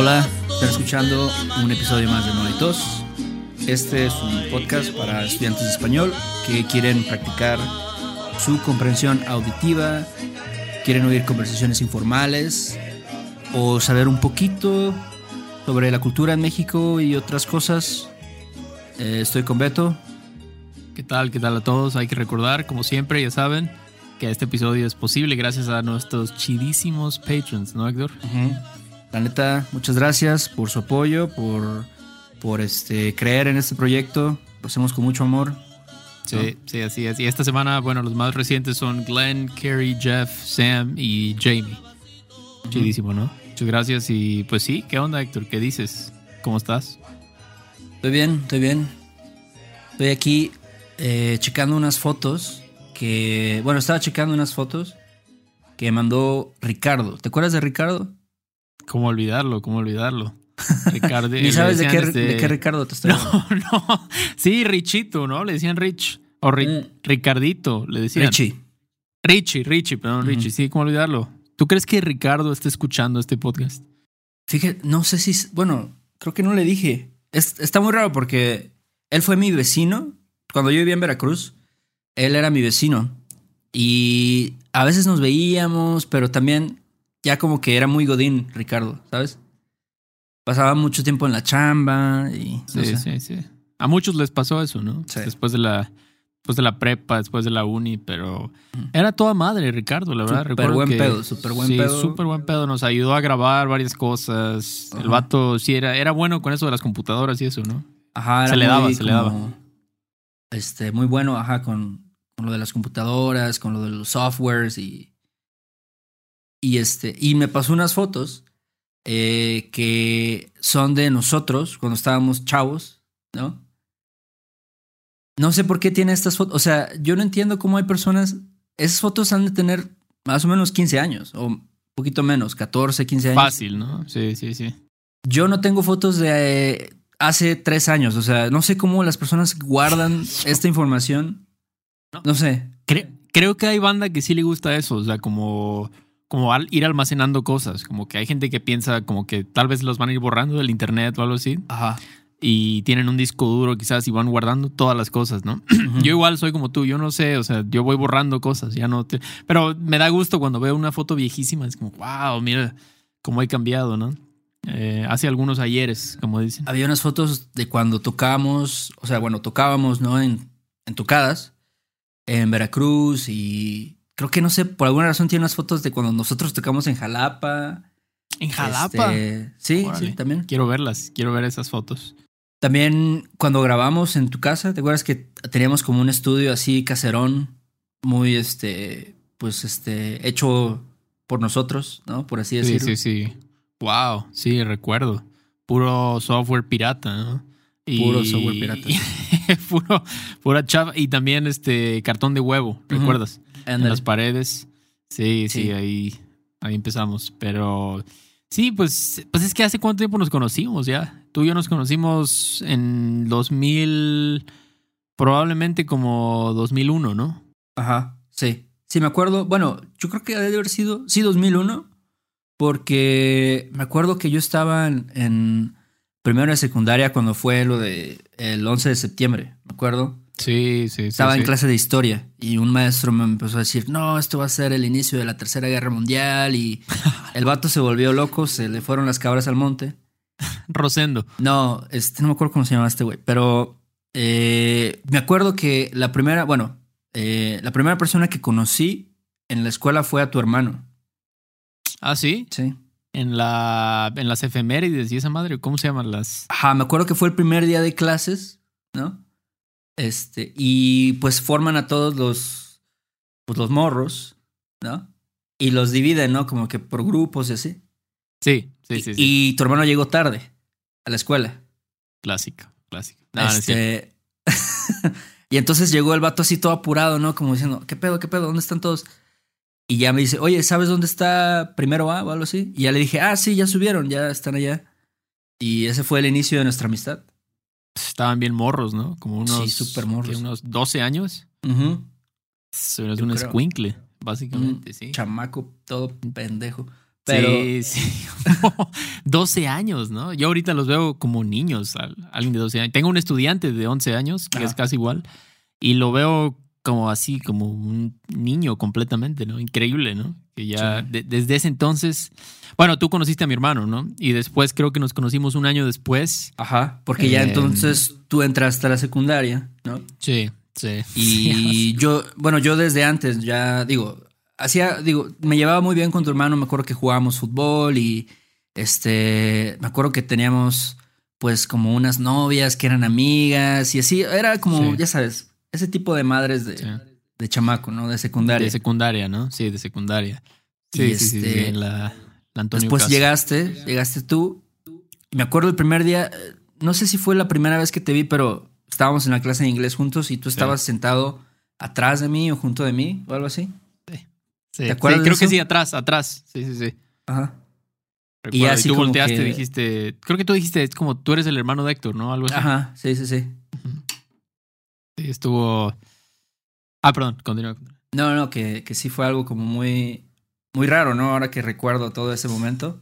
Hola, están escuchando un episodio más de Monitos. Este es un podcast para estudiantes de español que quieren practicar su comprensión auditiva, quieren oír conversaciones informales o saber un poquito sobre la cultura en México y otras cosas. Eh, estoy con Beto. ¿Qué tal? ¿Qué tal a todos? Hay que recordar, como siempre, ya saben, que este episodio es posible gracias a nuestros chidísimos patrons, ¿no, Héctor? La neta, muchas gracias por su apoyo, por, por este, creer en este proyecto. Lo hacemos con mucho amor. Sí, sí, así es. Y esta semana, bueno, los más recientes son Glenn, Kerry, Jeff, Sam y Jamie. Chidísimo, ¿no? Muchas gracias. Y pues sí, ¿qué onda, Héctor? ¿Qué dices? ¿Cómo estás? Estoy bien, estoy bien. Estoy aquí eh, checando unas fotos que. Bueno, estaba checando unas fotos que mandó Ricardo. ¿Te acuerdas de Ricardo? ¿Cómo olvidarlo? ¿Cómo olvidarlo? Ricardo. Ni sabes de qué, decían, de qué Ricardo te estoy hablando. No, no. Sí, Richito, ¿no? Le decían Rich. O Ri- Mm. Ricardito, le decían. Richie. Richie, Richie, perdón, Ujú. Richie. Sí, ¿cómo olvidarlo? ¿Tú crees que Ricardo esté escuchando este podcast? Fíjate, no sé si. Bueno, creo que no le dije. Es- está muy raro porque él fue mi vecino. Cuando yo vivía en Veracruz, él era mi vecino. Y a veces nos veíamos, pero también ya como que era muy godín, Ricardo, ¿sabes? Pasaba mucho tiempo en la chamba y. no Sí, sé. sí, sí. A muchos les pasó eso, ¿no? Sí. Después de la después de la prepa, después de la uni, pero era toda madre, Ricardo, la verdad. Súper buen que- pedo, súper buen sí, pedo. súper buen pedo. Nos ayudó a grabar varias cosas. El vato sí era, era bueno con eso de las computadoras y eso, ¿no? Ajá, Se era le daba, se le como, Este, muy bueno, ajá, con, con lo de las computadoras, con lo de los softwares y. Y este. Y me pasó unas fotos eh, que son de nosotros cuando estábamos chavos, ¿no? No sé por qué tiene estas fotos. O sea, yo no entiendo cómo hay personas. Esas fotos han de tener más o menos 15 años, o un poquito menos, 14, 15 años. Fácil, ¿no? Sí, sí, sí. Yo no tengo fotos de eh, hace tres años. O sea, no sé cómo las personas guardan esta información. No sé. Cre- creo que hay banda que sí le gusta eso, o sea, como, como al- ir almacenando cosas, como que hay gente que piensa como que tal vez los van a ir borrando del internet o algo así, Ajá. y tienen un disco duro quizás y van guardando todas las cosas, ¿no? Yo igual soy como tú, yo no sé, o sea, yo voy borrando cosas, ya no te... Pero me da gusto cuando veo una foto viejísima, es como, wow, mira cómo he cambiado, ¿no? Eh, hace algunos ayeres, como dicen. Había unas fotos de cuando tocábamos, o sea, bueno, tocábamos, ¿no? En, en tocadas, en Veracruz y creo que no sé, por alguna razón tiene unas fotos de cuando nosotros tocamos en Jalapa. En Jalapa. Este, sí, Órale. sí, también. Quiero verlas, quiero ver esas fotos. También cuando grabamos en tu casa, ¿te acuerdas que teníamos como un estudio así caserón, muy este, pues este, hecho por nosotros, ¿no? Por así Sí, decirlo. sí, sí. Wow, sí, recuerdo. Puro software pirata, ¿no? Y- Puro software pirata. puro, pura chava. Y también este cartón de huevo, ¿recuerdas? En las paredes. Sí, sí, Sí. ahí, ahí empezamos. Pero sí, pues, pues es que hace cuánto tiempo nos conocimos ya. Tú y yo nos conocimos en 2000, probablemente como 2001, ¿no? Ajá, sí. Sí, me acuerdo. Bueno, yo creo que debe haber sido, sí, 2001, porque me acuerdo que yo estaba en, en primero de secundaria cuando fue lo de el 11 de septiembre, me acuerdo. Sí, sí, sí. Estaba sí. en clase de historia y un maestro me empezó a decir, no, esto va a ser el inicio de la Tercera Guerra Mundial y el vato se volvió loco, se le fueron las cabras al monte. Rosendo. No, este, no me acuerdo cómo se llama este güey, pero eh, me acuerdo que la primera, bueno, eh, la primera persona que conocí en la escuela fue a tu hermano. Ah, sí. Sí. En la en las efemérides y esa madre, ¿cómo se llaman las? Ajá, me acuerdo que fue el primer día de clases, ¿no? Este, y pues forman a todos los, pues los morros, ¿no? Y los dividen, ¿no? Como que por grupos y así. Sí, sí, y, sí, sí. y tu hermano llegó tarde a la escuela. Clásico, clásico. No, no este... y entonces llegó el vato así todo apurado, ¿no? Como diciendo, ¿qué pedo, qué pedo? ¿Dónde están todos? Y ya me dice, oye, ¿sabes dónde está primero A o algo así? Y ya le dije, ah, sí, ya subieron, ya están allá. Y ese fue el inicio de nuestra amistad. Estaban bien morros, ¿no? Como unos, Sí, súper morros. unos 12 años. Eso es Yo un creo. escuincle, básicamente, Un sí. Chamaco, todo pendejo. Pero, Sí, sí. 12 años, ¿no? Yo ahorita los veo como niños, al- alguien de 12 años. Tengo un estudiante de 11 años, que Ajá. es casi igual, y lo veo como así, como un niño completamente, ¿no? Increíble, ¿no? Que ya Sí. de- desde ese entonces, bueno, tú conociste a mi hermano, ¿no? Y después creo que nos conocimos un año después. Ajá, porque ya Eh, entonces tú entraste a la secundaria, ¿no? Sí, sí. Y yo, bueno, yo desde antes ya, digo, hacía, digo, me llevaba muy bien con tu hermano, me acuerdo que jugábamos fútbol y, este, me acuerdo que teníamos, pues, como unas novias que eran amigas y así, era como, Sí. ya sabes, ese tipo de madres de, Sí. de chamaco, ¿no? De secundaria. De secundaria, ¿no? Sí, de secundaria. Y Sí, sí, sí, este, sí, la, la Después Caso. llegaste, llegaste tú. Y me acuerdo el primer día, eh, no sé si fue la primera vez que te vi, pero estábamos en la clase de inglés juntos y tú estabas sentado atrás de mí o junto de mí o algo así. Sí, ¿Te acuerdas sí, de creo que sí, atrás, atrás. Sí, sí, sí. Ajá. Recuerdo. Y, así tú como volteaste que- y dijiste, creo que tú dijiste, es como tú eres el hermano de Héctor, ¿no? Algo así. Ajá, sí, sí, sí. Sí, estuvo... Ah, perdón, continúa. No, no, que, que sí fue algo como muy, muy raro, ¿no? Ahora que recuerdo todo ese momento.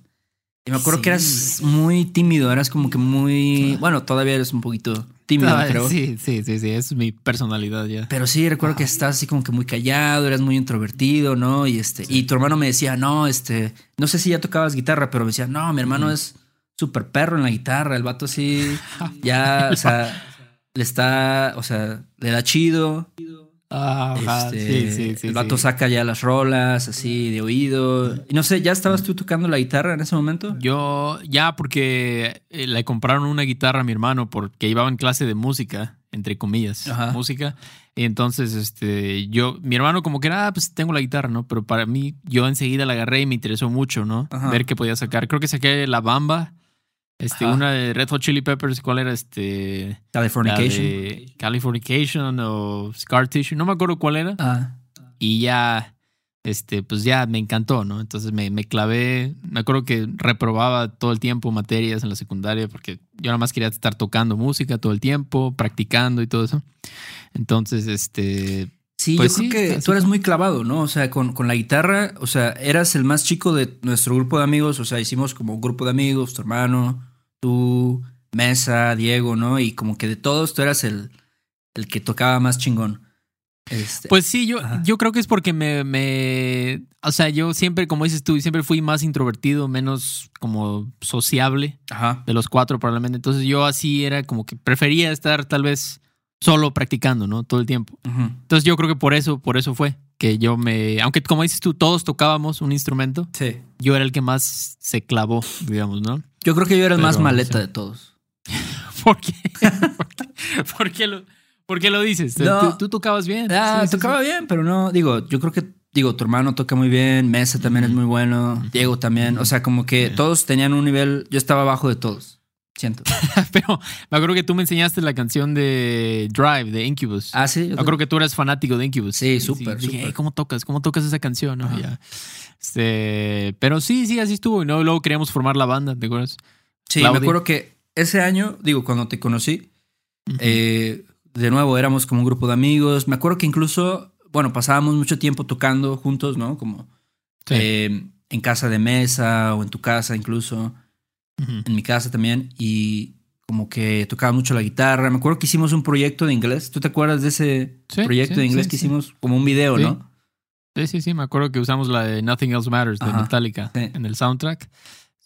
Y me acuerdo que eras muy tímido, eras como que muy... Bueno, todavía eres un poquito tímido, Ah, creo. Sí, sí, sí, sí, es mi personalidad ya. Pero sí, recuerdo que estabas así como que muy callado, eras muy introvertido, ¿no? Y este, y tu hermano me decía, no, este, no sé si ya tocabas guitarra, pero me decía, no, mi hermano es súper perro en la guitarra, el vato así, ya, o sea, le está, o sea, le da chido. Ah, ajá, este, sí, sí, sí. el vato sí. saca ya las rolas así de oído. Y no sé, ¿ya estabas tú tocando la guitarra en ese momento? Yo, ya, porque eh, le compraron una guitarra a mi hermano porque iba en clase de música, entre comillas, Ajá. música. Y entonces, este, yo, mi hermano como que era, ah, pues tengo la guitarra, ¿no? Pero para mí, yo enseguida la agarré y me interesó mucho, ¿no? Ajá. Ver qué podía sacar. Creo que saqué La Bamba, este, Ajá. una de Red Hot Chili Peppers, ¿cuál era? Este, Californication. Californication o Scar Tissue, no me acuerdo cuál era Ah, y ya, este, pues ya me encantó, ¿no? Entonces me, me clavé, me acuerdo que reprobaba todo el tiempo materias en la secundaria porque yo nada más quería estar tocando música todo el tiempo, practicando y todo eso. Entonces, este, Sí, Pues yo creo sí, que tú eras muy clavado, ¿no? O sea, con, con la guitarra, o sea, eras el más chico de nuestro grupo de amigos, o sea, hicimos como un grupo de amigos, tu hermano, tú, Mesa, Diego, ¿no? Y como que de todos tú eras el, el que tocaba más chingón. Este, pues sí, yo, Ajá. yo creo que es porque me, me, o sea, yo siempre, como dices tú, siempre fui más introvertido, menos como sociable. ajá. de los cuatro probablemente. Entonces yo así era como que prefería estar tal vez solo practicando, ¿no? Todo el tiempo. ujú. Entonces yo creo que por eso, por eso fue que yo me, aunque como dices tú, todos tocábamos un instrumento, Sí. yo era el que más se clavó, digamos, ¿no? Yo creo que yo era el más maleta sí. de todos. ¿Por qué? ¿Por qué, por qué lo, por qué lo dices? No. ¿Tú, tú tocabas bien. Ah, Sí, tocaba sí. bien, pero no, digo, yo creo que, digo, tu hermano toca muy bien, Mesa también es muy bueno, Diego también, o sea, como que todos tenían un nivel, yo estaba abajo de todos, siento. Pero me acuerdo que tú me enseñaste la canción de Drive de Incubus. Ah, sí. Me acuerdo que tú eres fanático de Incubus. Sí, súper, Dije, súper. "Hey, ¿cómo tocas? ¿Cómo tocas esa canción? no? Ya. Este, pero sí, sí, así estuvo. Y luego, luego queríamos formar la banda, ¿te acuerdas? Sí, Claudia. me acuerdo que ese año, digo, cuando te conocí, eh, de nuevo éramos como un grupo de amigos. Me acuerdo que incluso, bueno, pasábamos mucho tiempo tocando juntos, ¿no? Como Sí. eh, en casa de mesa o en tu casa incluso, Ujú. en mi casa también. Y como que tocaba mucho la guitarra. Me acuerdo que hicimos un proyecto de inglés. ¿Tú te acuerdas de ese Sí, proyecto sí, de inglés sí, que hicimos? Como un video. ¿no? Sí, sí, sí. Me acuerdo que usamos la de Nothing Else Matters de Ajá. Metallica en el soundtrack.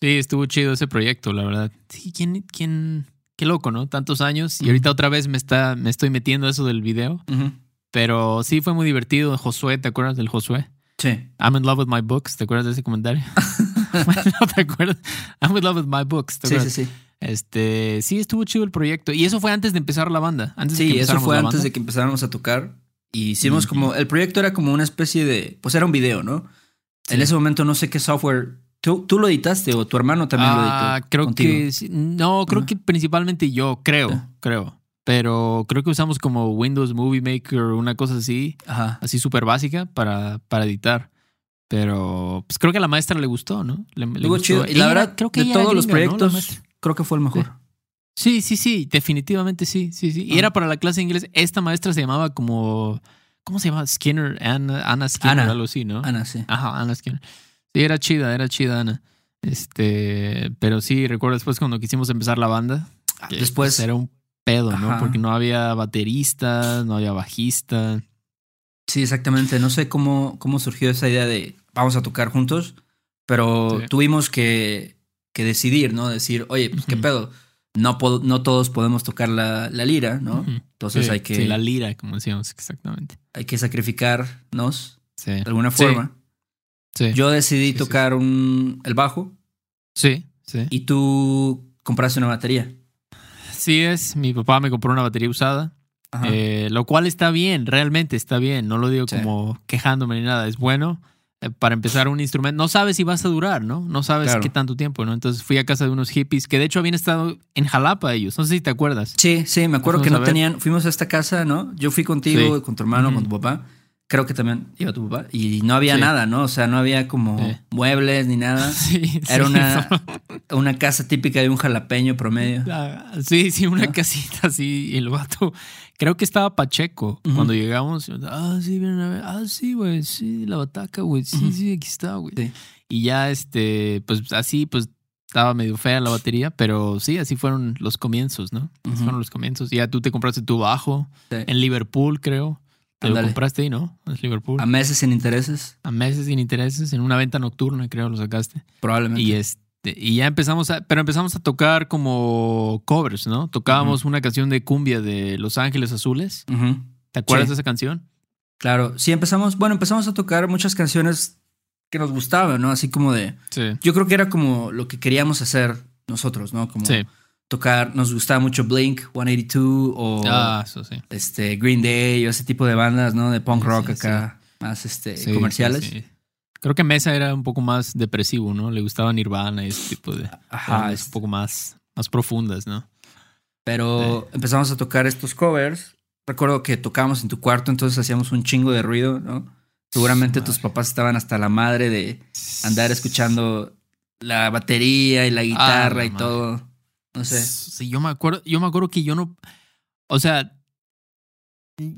Sí, estuvo chido ese proyecto, la verdad. Sí, ¿quién, quién, qué loco, ¿no? Tantos años. Y ahorita otra vez me está, me estoy metiendo eso del video. Ujú. Pero sí fue muy divertido. Josué, ¿te acuerdas del Josué? Sí. I'm in love with my books. ¿Te acuerdas de ese comentario? ¿No te acuerdas? I'm in love with my books. ¿te Sí, sí, sí. Este, sí, estuvo chido el proyecto. Y eso fue antes de empezar la banda. Antes de que Sí, eso fue antes banda. de que empezáramos a tocar. Y hicimos como. El proyecto era como una especie de. Pues era un video, ¿no? En ese momento no sé qué software. ¿Tú, tú lo editaste o tu hermano también lo Ah, editó? creo contigo? que sí. no, creo que principalmente yo, creo, Ah. creo. Pero creo que usamos como Windows Movie Maker o una cosa así, Ajá. así súper básica para, para editar. Pero pues creo que a la maestra le gustó, ¿no? Le, gustó. chido. Y la verdad, creo que de todos los proyectos, creo que fue el mejor. Sí, sí, sí, definitivamente sí, sí, sí. Y Ah. era para la clase de inglés. Esta maestra se llamaba como, ¿cómo se llama? Skinner, Anna, Anna Skinner, Ana. algo así, ¿no? Ana, sí. Ajá, Anna Skinner. Sí, era chida, era chida, Ana. Este, pero sí, recuerdo después cuando quisimos empezar la banda. que, Después- pues, era un pedo, ¿no? Ajá. Porque no había baterista, no había bajista. Sí, exactamente. No sé cómo, cómo surgió esa idea de vamos a tocar juntos, pero Sí. tuvimos que, que decidir, ¿no? Decir, oye, pues qué pedo. No, no todos podemos tocar la, la lira, ¿no? Entonces Sí, hay que, sí, la lira, como decíamos, exactamente. hay que sacrificarnos Sí. de alguna forma. Yo decidí tocar un, el bajo sí, sí. y tú compraste una batería. Sí es, mi papá me compró una batería usada. Eh, lo cual está bien, realmente está bien, no lo digo Sí. como quejándome ni nada, es bueno. eh, Para empezar un instrumento, no sabes si vas a durar, ¿no? No sabes Claro. qué tanto tiempo, ¿no? Entonces fui a casa de unos hippies que de hecho habían estado en Jalapa ellos, no sé si te acuerdas. Sí, sí, me acuerdo que no tenían. Fuimos a esta casa, ¿no? Yo fui contigo, Sí. con tu hermano, con tu papá. Creo que también iba tu papá. Y no había Sí. nada, ¿no? O sea, no había como Sí. muebles ni nada. Sí, Era sí, una, no. una casa típica de un jalapeño promedio. Ah, Sí, sí, una ¿No? casita así. Y el vato, creo que estaba Pacheco cuando llegamos. Ah, sí, vienen a ver. Ah, sí, güey, sí, la bataca, güey. Sí, sí, aquí está, güey. Y ya, este, pues así, pues estaba medio fea la batería, pero sí, así fueron los comienzos, ¿no? Así fueron los comienzos. Ya tú te compraste tu bajo en Liverpool, creo. Te lo compraste ahí, ¿no? Es Liverpool. A meses sin intereses, A meses sin intereses, en una venta nocturna, creo, lo sacaste. probablemente. Y este, y ya empezamos a, pero empezamos a tocar como covers, ¿no? Tocábamos una canción de cumbia de Los Ángeles Azules. ¿Te acuerdas Sí. de esa canción? Claro. Sí, empezamos. Bueno, empezamos a tocar muchas canciones que nos gustaban, ¿no? Así como de. Sí. Yo creo que era como lo que queríamos hacer nosotros, ¿no? Como Sí. Tocar. Nos gustaba mucho Blink 182 o. Ah, eso sí. este Green Day o ese tipo de bandas, ¿no? De punk rock sí, acá, más este comerciales. Creo que Mesa era un poco más depresivo, ¿no? Le gustaba Nirvana y ese tipo de Ajá, es- un poco más, más profundas, ¿no? Pero empezamos a tocar estos covers. Recuerdo que tocábamos en tu cuarto, entonces hacíamos un chingo de ruido, ¿no? Seguramente tus papás estaban hasta la madre de andar escuchando la batería y la guitarra la y madre. todo. No sé. Sí, yo me acuerdo, yo me acuerdo que yo no, o sea,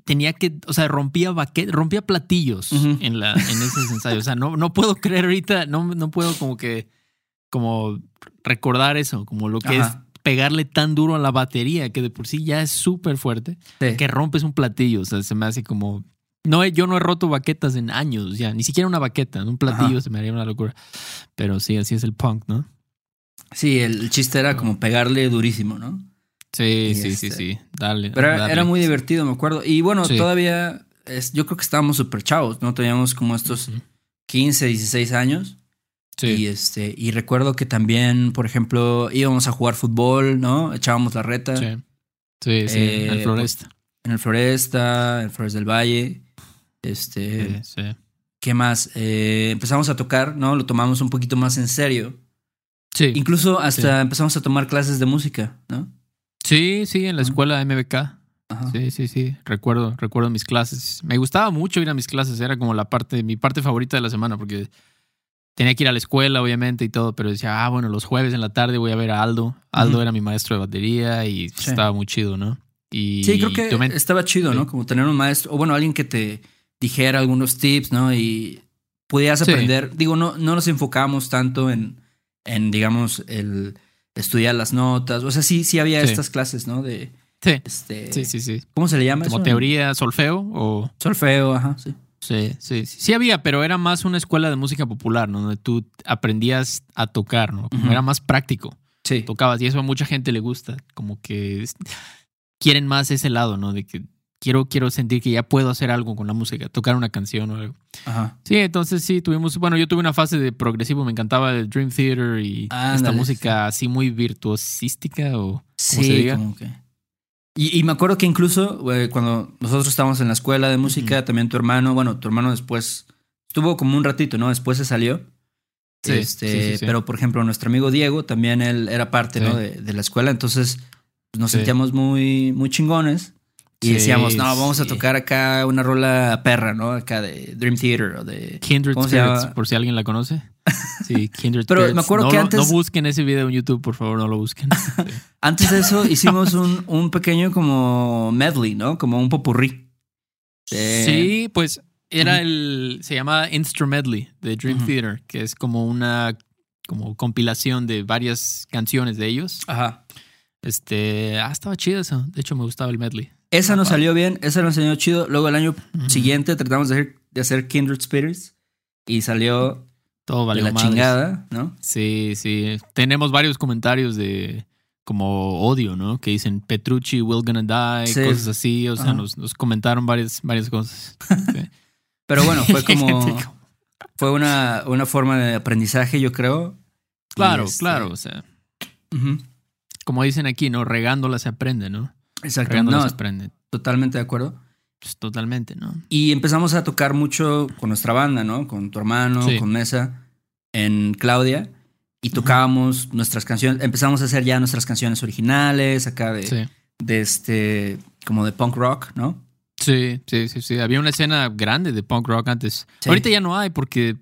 tenía que, o sea, rompía baquet, rompía platillos en la, en esos ensayos. O sea, no, no puedo creer ahorita, no, no puedo como que, como recordar eso, como lo que Ajá. es pegarle tan duro a la batería, que de por sí ya es súper fuerte, Sí. que rompes un platillo. O sea, se me hace como, no, he- yo no he roto baquetas en años, ya, ni siquiera una baqueta, un platillo Ajá. se me haría una locura. Pero sí, así es el punk, ¿no? Sí, el, chiste era como pegarle durísimo, ¿no? Sí, Y sí, sí, este- sí. Dale. Pero era, muy divertido, me acuerdo. Y bueno, Sí. todavía es, yo creo que estábamos súper chavos, ¿no? Teníamos como estos Ujú. 15, 16 años. Sí. Y este, y recuerdo que también, por ejemplo, íbamos a jugar fútbol, ¿no? Echábamos la reta Sí, sí, sí, Eh, el Floresta. en el Floresta, en el Flores del Valle. Este, Sí, sí. ¿qué más? Eh, empezamos a tocar, ¿no? Lo tomamos un poquito más en serio. Sí, Incluso hasta empezamos a tomar clases de música, ¿no? sí, sí, en la escuela MBK. Ajá. Sí, sí, sí. Recuerdo, recuerdo mis clases. Me gustaba mucho ir a mis clases. Era como la parte, mi parte favorita de la semana porque tenía que ir a la escuela, obviamente, y todo, pero decía, ah, bueno, los jueves en la tarde voy a ver a Aldo. Aldo era mi maestro de batería y Sí. estaba muy chido, ¿no? Y Sí, creo que estaba chido, ¿no? Sí. Como tener un maestro, o bueno, alguien que te dijera algunos tips, ¿no? Y pudieras aprender. Digo, no, no nos enfocamos tanto en, en, digamos, el estudiar las notas. O sea, sí, sí había Sí. estas clases, ¿no? De Sí, este. sí, sí, sí. ¿Cómo se le llama? Como eso? teoría, solfeo o... Solfeo, ajá, sí. Sí, sí, sí. Sí había, pero era más una escuela de música popular, ¿no? Donde tú aprendías a tocar, ¿no? Como. Era más práctico. Sí. Tocabas y eso a mucha gente le gusta. Como que quieren más ese lado, ¿no? De que quiero, quiero sentir que ya puedo hacer algo con la música, tocar una canción o algo. Ajá. Sí, entonces sí, tuvimos, bueno, yo tuve una fase de progresivo, me encantaba el Dream Theater y esta Ándale, música así muy virtuosística o Sí, como se diga. como que. Y, y me acuerdo que incluso güey, cuando nosotros estábamos en la escuela de música, también tu hermano, bueno, tu hermano después estuvo como un ratito, ¿no? Después se salió. Sí, este, sí. Pero, por ejemplo, nuestro amigo Diego también él era parte. ¿no? De, de la escuela. Entonces pues, nos sentíamos muy, muy chingones. Y Sí, decíamos, no, vamos a tocar acá una rola perra, ¿no? Acá de Dream Theater o de. Kindred ¿Cómo se Spirits, por si alguien la conoce. Sí, Kindred Pero me acuerdo no, que antes- No busquen ese video en YouTube, por favor, no lo busquen. Antes de eso hicimos un, un pequeño como medley, ¿no? Como un popurrí. De- Sí, pues Era el. Se llama Instrumentally de Dream. Theater, que es como una como compilación de varias canciones de ellos. Ajá. Este. Ah, estaba chido eso. De hecho, me gustaba el medley. Esa nos Ajá. salió bien, esa nos salió chido. Luego el año siguiente tratamos de hacer, de hacer Kindred Spirits y salió Todo de valió la madres. chingada, ¿no? Sí, sí. Tenemos varios comentarios de como odio, ¿no? Que dicen Petrucci, will gonna die, Sí. cosas así. O sea, nos, nos comentaron varias, varias cosas. Sí. Pero bueno, fue como. Fue una, una forma de aprendizaje, yo creo. Claro, este, claro. O sea, como dicen aquí, ¿no? Regándola se aprende, ¿no? Exacto. No, totalmente de acuerdo. Pues totalmente, ¿no? Y empezamos a tocar mucho con nuestra banda, ¿no? Con tu hermano, Sí. con Mesa, en Claudia. Y tocábamos nuestras canciones. Empezamos a hacer ya nuestras canciones originales, acá de, Sí. de este. como de punk rock, ¿no? Sí, sí, sí, sí. Había una escena grande de punk rock antes. Sí. Ahorita ya no hay porque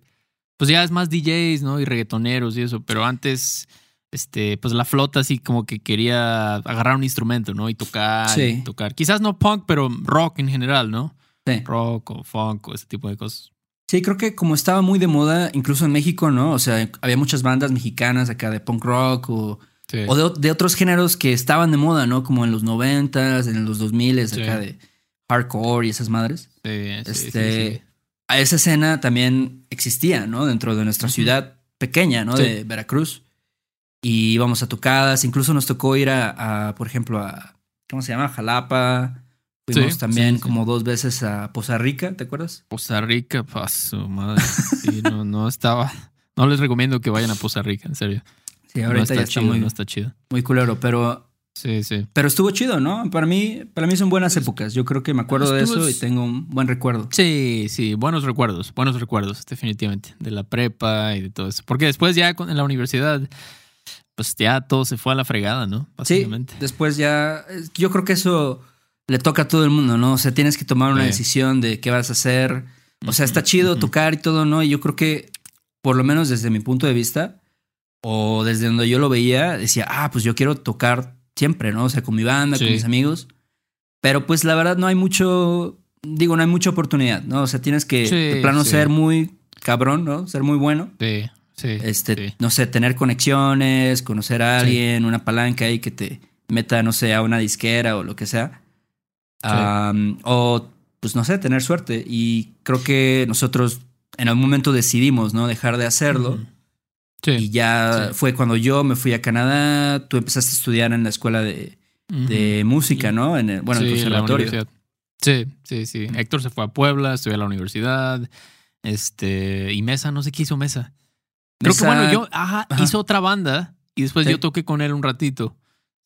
pues ya es más DJs, ¿no? Y reggaetoneros y eso, pero antes este pues la flota así como que quería agarrar un instrumento, ¿no? Y tocar, Sí. y tocar. Quizás no punk, pero rock en general, ¿no? Sí. Rock o funk o ese tipo de cosas. Sí, creo que como estaba muy de moda, incluso en México, ¿no? O sea, había muchas bandas mexicanas acá de punk rock o, Sí. o de, de otros géneros que estaban de moda, ¿no? Como en los noventas, en los 2000 Sí. acá de hardcore y esas madres. Sí, sí, sí, este. A esa escena también existía, ¿no? Dentro de nuestra ciudad pequeña, ¿no? De Veracruz. Y íbamos a tocadas, incluso nos tocó ir a, a, por ejemplo, a, ¿cómo se llama? Jalapa. Fuimos Sí, también sí, sí. como dos veces a Poza Rica, ¿te acuerdas? Costa Rica, paso, madre. Sí, no, no estaba. No les recomiendo que vayan a Costa Rica, en serio. Sí, no ahorita está ya está chido, muy, no está chido. muy culero, pero Sí, sí. Pero estuvo chido, ¿no? Para mí, para mí son buenas épocas. Yo creo que me acuerdo de eso y tengo un buen recuerdo. Sí, sí, buenos recuerdos, buenos recuerdos, definitivamente, de la prepa y de todo eso. Porque después ya en la universidad, pues ya todo se fue a la fregada, ¿no? Sí, Básicamente. después ya. Yo creo que eso le toca a todo el mundo, ¿no? O sea, tienes que tomar una Sí. decisión de qué vas a hacer. O sea, está chido tocar y todo, ¿no? Y yo creo que, por lo menos desde mi punto de vista, o desde donde yo lo veía, decía, ah, pues yo quiero tocar siempre, ¿no? O sea, con mi banda, con Sí. mis amigos. Pero pues la verdad no hay mucho, digo, no hay mucha oportunidad, ¿no? O sea, tienes que Sí, de plano sí. ser muy cabrón, ¿no? Ser muy bueno. Sí, sí. Este, sí. no sé, tener conexiones, conocer a Sí. alguien, una palanca ahí que te meta, no sé, a una disquera o lo que sea. O, pues no sé, tener suerte. Y creo que nosotros en algún momento decidimos, ¿no? Dejar de hacerlo. Y ya Sí. fue cuando yo me fui a Canadá, tú empezaste a estudiar en la escuela de, de música, ¿no? En el, bueno, en el conservatorio. universidad. Sí, sí, sí. Héctor se fue a Puebla, estudió a la universidad. Este, y Mesa, no sé qué hizo Mesa. Creo que bueno, yo, ajá, Ajá. hizo otra banda y después Sí. yo toqué con él un ratito.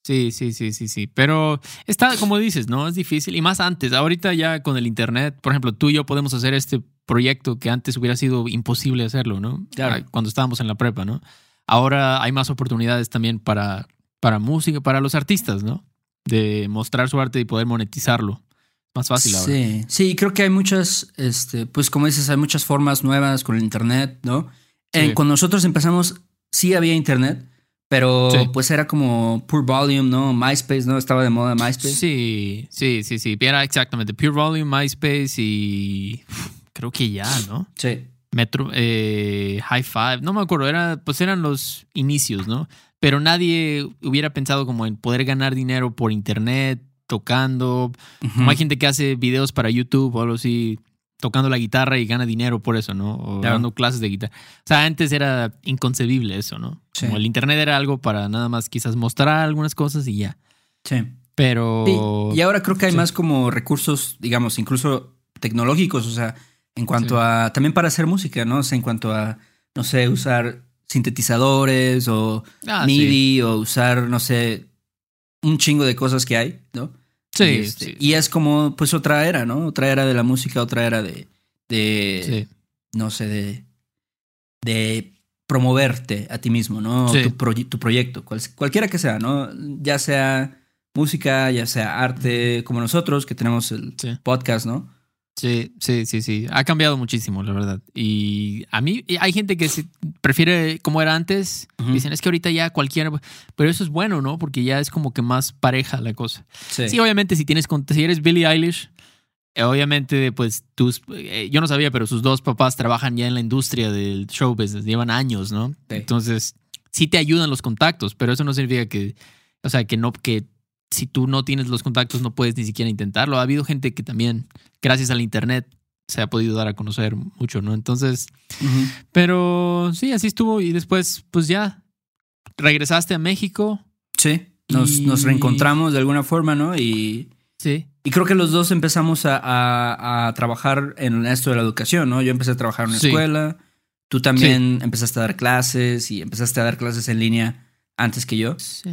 Sí, sí, sí, sí, sí. Pero está, como dices, ¿no? Es difícil. Y más antes, ahorita ya con el internet, por ejemplo, tú y yo podemos hacer este proyecto que antes hubiera sido imposible hacerlo, ¿no? Claro. Cuando estábamos en la prepa, ¿no? Ahora hay más oportunidades también para, para música, para los artistas, ¿no? De mostrar su arte y poder monetizarlo. Más fácil ahora. Sí, sí, creo que hay muchas, este, pues como dices, hay muchas formas nuevas con el internet, ¿no? En- Sí. cuando nosotros empezamos, sí había internet, pero Sí. pues era como Pure Volume, ¿no? MySpace, ¿no? Estaba de moda MySpace. Sí, sí, sí, sí. Era exactamente Pure Volume, MySpace y creo que ya, ¿no? Sí. Metro, eh, High Five, no me acuerdo, era, pues eran los inicios, ¿no? Pero nadie hubiera pensado como en poder ganar dinero por internet, tocando. Como hay gente que hace videos para YouTube o algo así, tocando la guitarra y gana dinero por eso, ¿no? O Claro. dando clases de guitarra. O sea, antes era inconcebible eso, ¿no? Sí. Como el internet era algo para nada más quizás mostrar algunas cosas y ya. Sí. Pero. Sí, Y ahora creo que hay Sí. más como recursos, digamos, incluso tecnológicos, o sea, en cuanto a, también para hacer música, ¿no? O sea, en cuanto a, no sé, usar sintetizadores o Ah, MIDI o usar, no sé, un chingo de cosas que hay, ¿no? Sí, y, este, sí. y es como, pues, otra era, ¿no? Otra era de la música, otra era de, de Sí. no sé, de, de promoverte a ti mismo, ¿no? Sí. Tu, proye- tu proyecto, cual- cualquiera que sea, ¿no? Ya sea música, ya sea arte, como nosotros que tenemos el Sí. podcast, ¿no? Sí, sí, sí, sí. Ha cambiado muchísimo, la verdad. Y a mí hay gente que se prefiere como era antes. Dicen, es que ahorita ya cualquiera... Pero eso es bueno, ¿no? Porque ya es como que más pareja la cosa. Sí. Sí, obviamente si tienes... Si eres Billie Eilish, obviamente, pues tus, eh, yo no sabía, pero sus dos papás trabajan ya en la industria del show business, llevan años, ¿no? Sí. Entonces, sí te ayudan los contactos, pero eso no significa que, o sea, que no, que si tú no tienes los contactos no puedes ni siquiera intentarlo. Ha habido gente que también, gracias al internet, se ha podido dar a conocer mucho, ¿no? Entonces, pero sí, así estuvo y después, pues ya, regresaste a México. Sí, nos, Y- nos reencontramos de alguna forma, ¿no? Y, Sí. y creo que los dos empezamos a, a- a trabajar en esto de la educación, ¿no? Yo empecé a trabajar en una Sí. escuela, tú también empezaste a dar clases y empezaste a dar clases en línea antes que yo. Sí.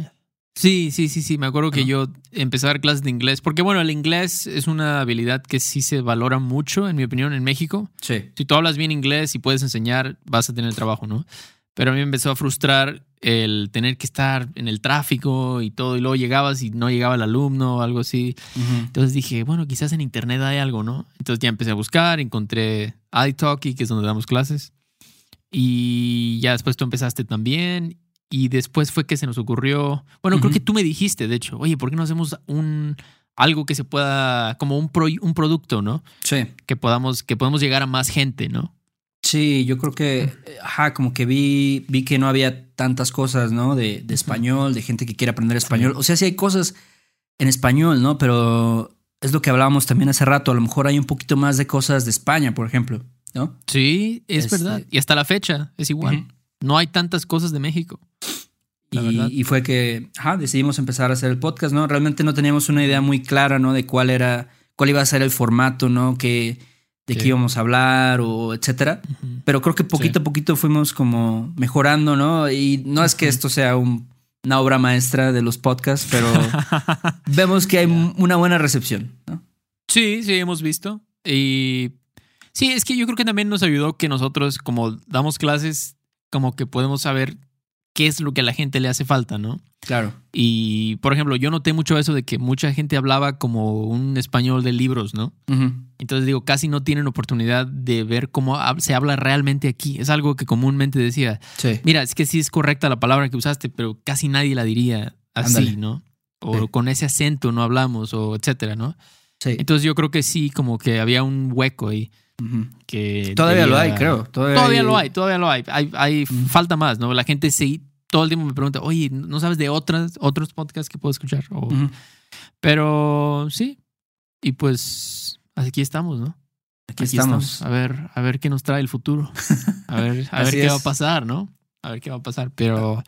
Sí, sí, sí, sí. Me acuerdo que Ajá. yo empecé a dar clases de inglés. Porque, bueno, el inglés es una habilidad que sí se valora mucho, en mi opinión, en México. Sí. Si tú hablas bien inglés y puedes enseñar, vas a tener trabajo, ¿no? Pero a mí me empezó a frustrar el tener que estar en el tráfico y todo. Y luego llegabas y no llegaba el alumno o algo así. Entonces dije, bueno, quizás en internet hay algo, ¿no? Entonces ya empecé a buscar, encontré iTalki, que es donde damos clases. Y ya después tú empezaste también. Y después fue que se nos ocurrió. Bueno, creo que tú me dijiste, de hecho, oye, ¿por qué no hacemos un algo que se pueda, como un, pro- un producto, ¿no? Sí. Que podamos, que podamos llegar a más gente, ¿no? Sí, yo creo que, eh, ajá, como que vi, vi que no había tantas cosas, ¿no? De, de español, de gente que quiere aprender español. O sea, sí hay cosas en español, ¿no? Pero es lo que hablábamos también hace rato. A lo mejor hay un poquito más de cosas de España, por ejemplo, ¿no? Sí, es Este- verdad. Y hasta la fecha es igual. Ujú. No hay tantas cosas de México. Y, y fue que, ajá, decidimos empezar a hacer el podcast, ¿no? Realmente no teníamos una idea muy clara, ¿no? De cuál era, cuál iba a ser el formato, ¿no? Que, de Sí. qué íbamos a hablar o etcétera. Pero creo que poquito Sí. a poquito fuimos como mejorando, ¿no? Y no es que esto sea un- una obra maestra de los podcasts, pero vemos que hay una buena recepción, ¿no? Sí, sí, hemos visto. Y sí, es que yo creo que también nos ayudó que nosotros, como damos clases, como que podemos saber qué es lo que a la gente le hace falta, ¿no? Claro. Y, por ejemplo, yo noté mucho eso de que mucha gente hablaba como un español de libros, ¿no? Entonces digo, casi no tienen oportunidad de ver cómo se habla realmente aquí. Es algo que comúnmente decía, Sí. mira, es que sí es correcta la palabra que usaste, pero casi nadie la diría así. ¿no? O Sí. con ese acento no hablamos, o etcétera, ¿no? Sí. Entonces yo creo que sí, como que había un hueco ahí Que... Todavía lo hay, creo. Todavía, Todavía lo hay, todavía lo hay. Hay, hay falta más, ¿no? La gente se, todo el tiempo me pregunta, oye, ¿no sabes de otras, otros podcasts que puedo escuchar? O-. Pero sí. Y pues aquí estamos, ¿no? Aquí, estamos. A ver, a ver qué nos trae el futuro. A ver, a ver qué va a es. pasar, ¿no? A ver qué va a pasar. Pero.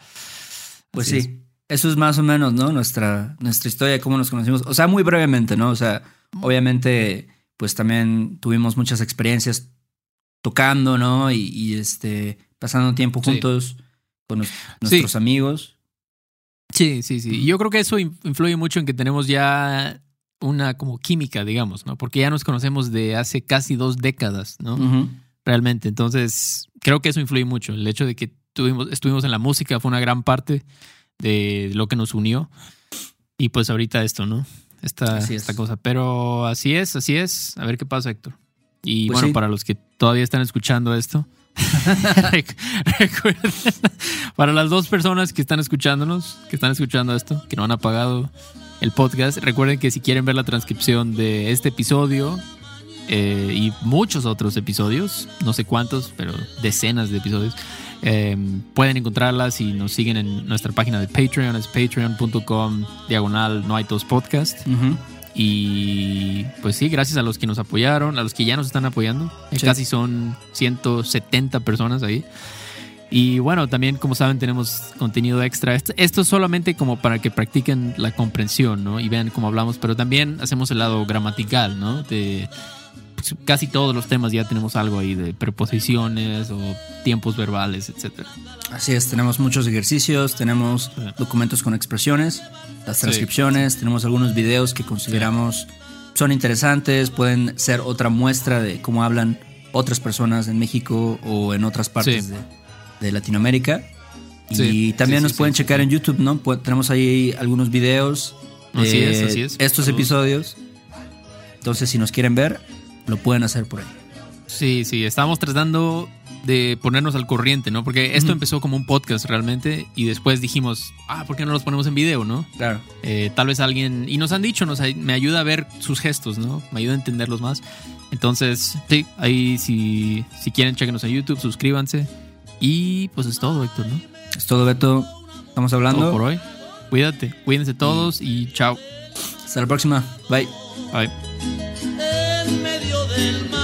Pues así sí. Eso es más o menos, ¿no? Nuestra, nuestra historia, cómo nos conocimos. O sea, muy brevemente, ¿no? O sea, obviamente, pues también tuvimos muchas experiencias tocando, ¿no? Y, y, este, pasando tiempo Sí. juntos con nos- nuestros amigos. Sí, sí, sí. Y yo creo que eso in- influye mucho en que tenemos ya una como química, digamos, ¿no? Porque ya nos conocemos de hace casi dos décadas, ¿no? Realmente. Entonces, creo que eso influye mucho. El hecho de que tuvimos, estuvimos en la música fue una gran parte de lo que nos unió. Y pues ahorita esto, ¿no? Esta, Así es. esta cosa. Pero así es, así es. A ver qué pasa, Héctor. Y Pues bueno, sí. para los que todavía están escuchando esto, rec- recuerden, para las dos personas que están escuchándonos, que están escuchando esto, que no han apagado el podcast, recuerden que si quieren ver la transcripción de este episodio eh, y muchos otros episodios, no sé cuántos, pero decenas de episodios, eh, pueden encontrarlas y nos siguen en nuestra página de Patreon, es patreon.com diagonal no hay tos podcast. Y pues sí, gracias a los que nos apoyaron, a los que ya nos están apoyando. Eh, Sí. Casi son 170 personas ahí. Y bueno, también como saben tenemos contenido extra. Esto, es solamente como para que practiquen la comprensión, ¿no? Y vean cómo hablamos, pero también hacemos el lado gramatical, ¿no? De casi todos los temas ya tenemos algo ahí de preposiciones o tiempos verbales, etcétera. Así es, tenemos muchos ejercicios, tenemos Sí. documentos con expresiones, las Sí. transcripciones, tenemos algunos videos que consideramos son interesantes, pueden ser otra muestra de cómo hablan otras personas en México o en otras partes de, de Latinoamérica. Y también nos pueden checar en YouTube, ¿no? Pu- tenemos ahí algunos videos de Así es, así es. estos Saludos. episodios. Entonces, si nos quieren ver, lo pueden hacer por ahí. Sí, sí, estamos tratando de ponernos al corriente, ¿no? Porque esto empezó como un podcast realmente y después dijimos, ah, ¿por qué no los ponemos en video, no? Claro. Eh, tal vez alguien, y nos han dicho, nos, me ayuda a ver sus gestos, ¿no? Me ayuda a entenderlos más. Entonces, sí, ahí si, si quieren, chequenos en YouTube, suscríbanse. Y pues es todo, Héctor, ¿no? Es todo, Beto. Estamos hablando. Todo por hoy. Cuídate, cuídense todos y chao. Hasta la próxima. Bye. Bye. Del mar